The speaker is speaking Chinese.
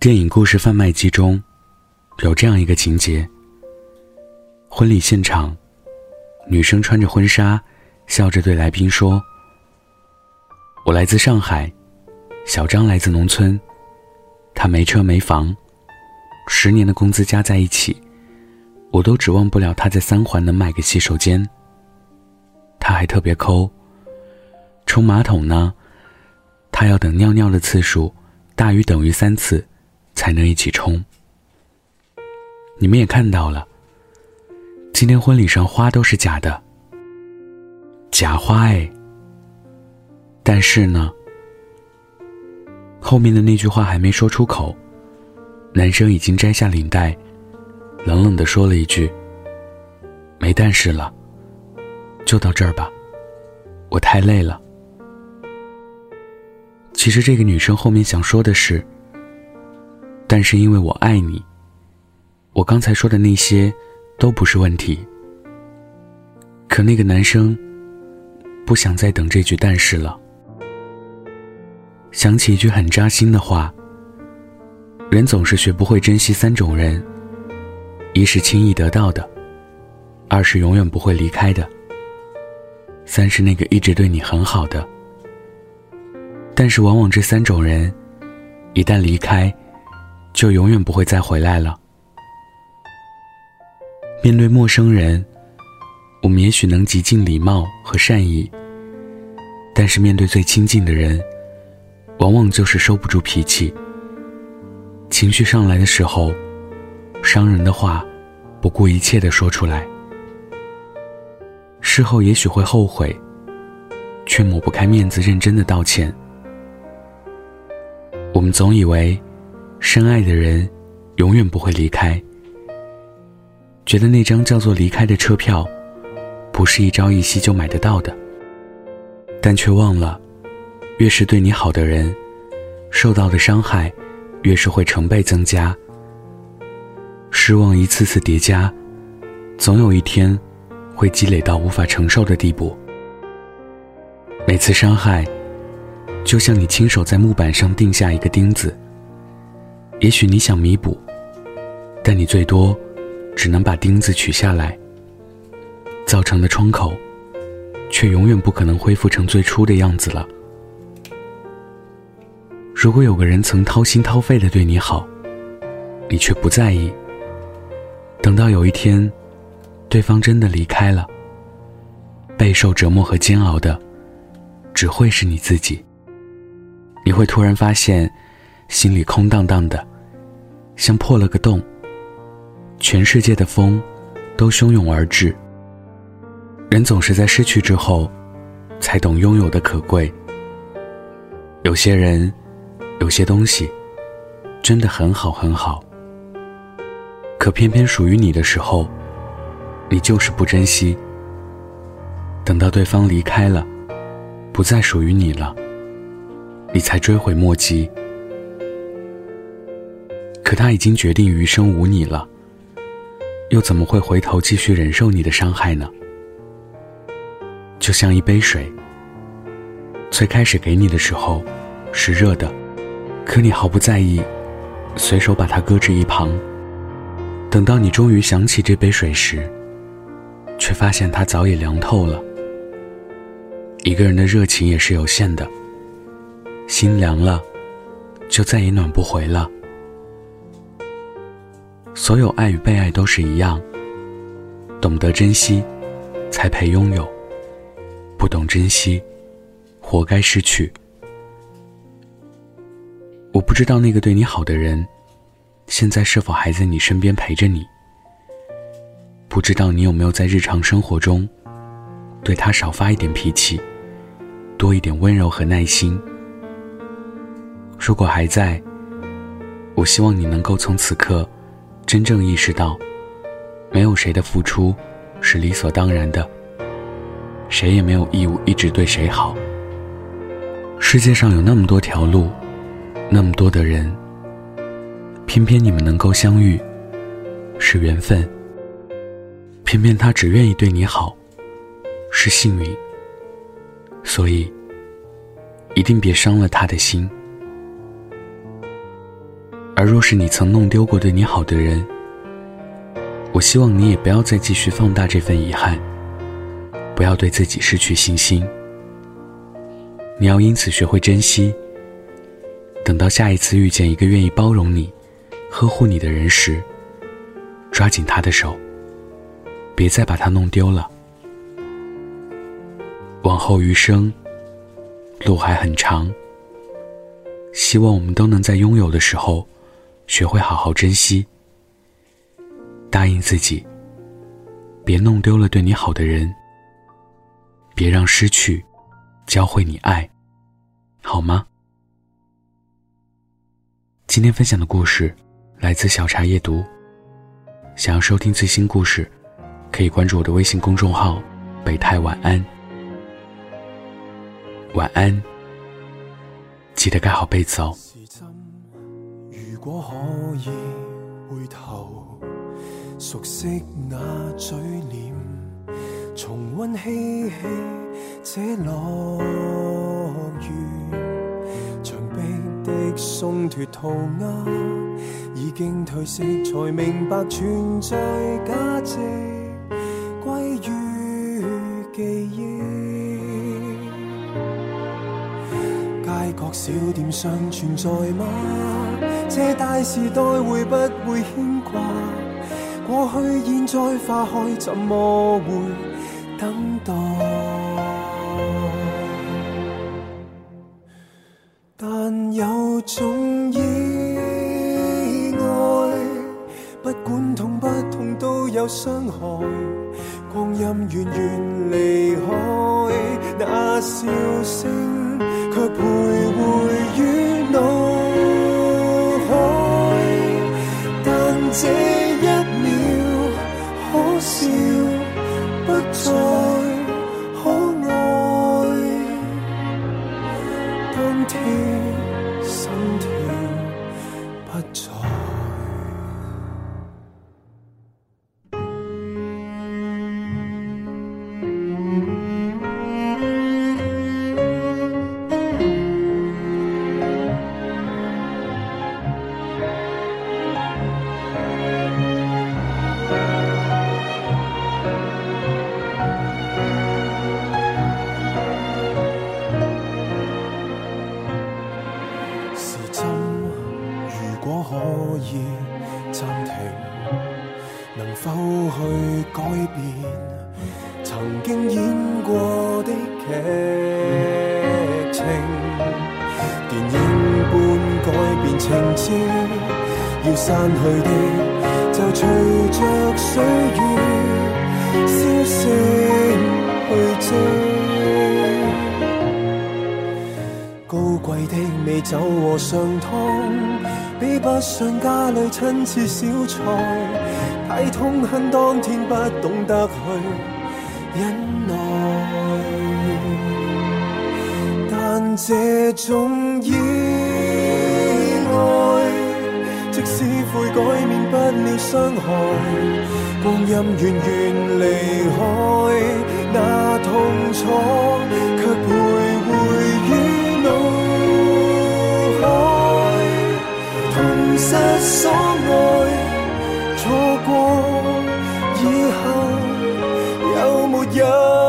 电影《故事贩卖机》中，有这样一个情节：婚礼现场，女生穿着婚纱，笑着对来宾说：“我来自上海，小张来自农村，他没车没房，十年的工资加在一起，我都指望不了他在三环能买个洗手间。他还特别抠，冲马桶呢，他要等尿尿的次数大于等于三次。”才能一起冲。你们也看到了，今天婚礼上花都是假的，假花哎。但是呢，后面的那句话还没说出口，男生已经摘下领带，冷冷的说了一句：“没但是了，就到这儿吧，我太累了。”其实这个女生后面想说的是。但是因为我爱你，我刚才说的那些都不是问题。可那个男生不想再等这句但是了。想起一句很扎心的话：人总是学不会珍惜三种人，一是轻易得到的，二是永远不会离开的，三是那个一直对你很好的。但是往往这三种人一旦离开，就永远不会再回来了。面对陌生人，我们也许能极尽礼貌和善意，但是面对最亲近的人，往往就是收不住脾气。情绪上来的时候，伤人的话，不顾一切的说出来，事后也许会后悔，却抹不开面子，认真的道歉。我们总以为。深爱的人，永远不会离开。觉得那张叫做离开的车票，不是一朝一夕就买得到的。但却忘了，越是对你好的人，受到的伤害，越是会成倍增加。失望一次次叠加，总有一天，会积累到无法承受的地步。每次伤害，就像你亲手在木板上钉下一个钉子。也许你想弥补，但你最多只能把钉子取下来，造成的窗口，却永远不可能恢复成最初的样子了。如果有个人曾掏心掏肺的对你好，你却不在意，等到有一天，对方真的离开了，备受折磨和煎熬的，只会是你自己。你会突然发现，心里空荡荡的。像破了个洞，全世界的风都汹涌而至。人总是在失去之后，才懂拥有的可贵。有些人，有些东西，真的很好很好。可偏偏属于你的时候，你就是不珍惜。等到对方离开了，不再属于你了，你才追悔莫及。可他已经决定余生无你了，又怎么会回头继续忍受你的伤害呢？就像一杯水，最开始给你的时候是热的，可你毫不在意，随手把它搁置一旁。等到你终于想起这杯水时，却发现它早已凉透了。一个人的热情也是有限的，心凉了，就再也暖不回了。所有爱与被爱都是一样，懂得珍惜，才配拥有；不懂珍惜，活该失去。我不知道那个对你好的人，现在是否还在你身边陪着你。不知道你有没有在日常生活中，对他少发一点脾气，多一点温柔和耐心。如果还在，我希望你能够从此刻。真正意识到，没有谁的付出是理所当然的，谁也没有义务一直对谁好。世界上有那么多条路，那么多的人，偏偏你们能够相遇，是缘分。偏偏他只愿意对你好，是幸运。所以，一定别伤了他的心。而若是你曾弄丢过对你好的人，我希望你也不要再继续放大这份遗憾，不要对自己失去信心。你要因此学会珍惜。等到下一次遇见一个愿意包容你、呵护你的人时，抓紧他的手，别再把他弄丢了。往后余生，路还很长。希望我们都能在拥有的时候，学会好好珍惜。答应自己，别弄丢了对你好的人，别让失去教会你爱，好吗？今天分享的故事来自小茶夜读。想要收听最新故事，可以关注我的微信公众号“北太晚安”。晚安，记得盖好被子哦。如果可以回头，熟悉那嘴脸，重温嬉戏这乐园。的松脱涂鸦已经褪色，才明白存在价值归于记忆。街角小店尚存在吗？这大时代会不会牵挂？过去现在花开，怎么会等待？但有种意外，不管痛不痛都有伤害。光阴远远离开，那笑声却徘徊但情节，要散去的就随着岁月消息去追。高贵的美酒和上汤，比不上家里亲切小菜。太痛恨当天不懂得去忍耐，但这种，爱即使悔改免不了伤害，光阴远远离开，那痛楚却徘徊于脑海，痛失所爱。错过以后有没有？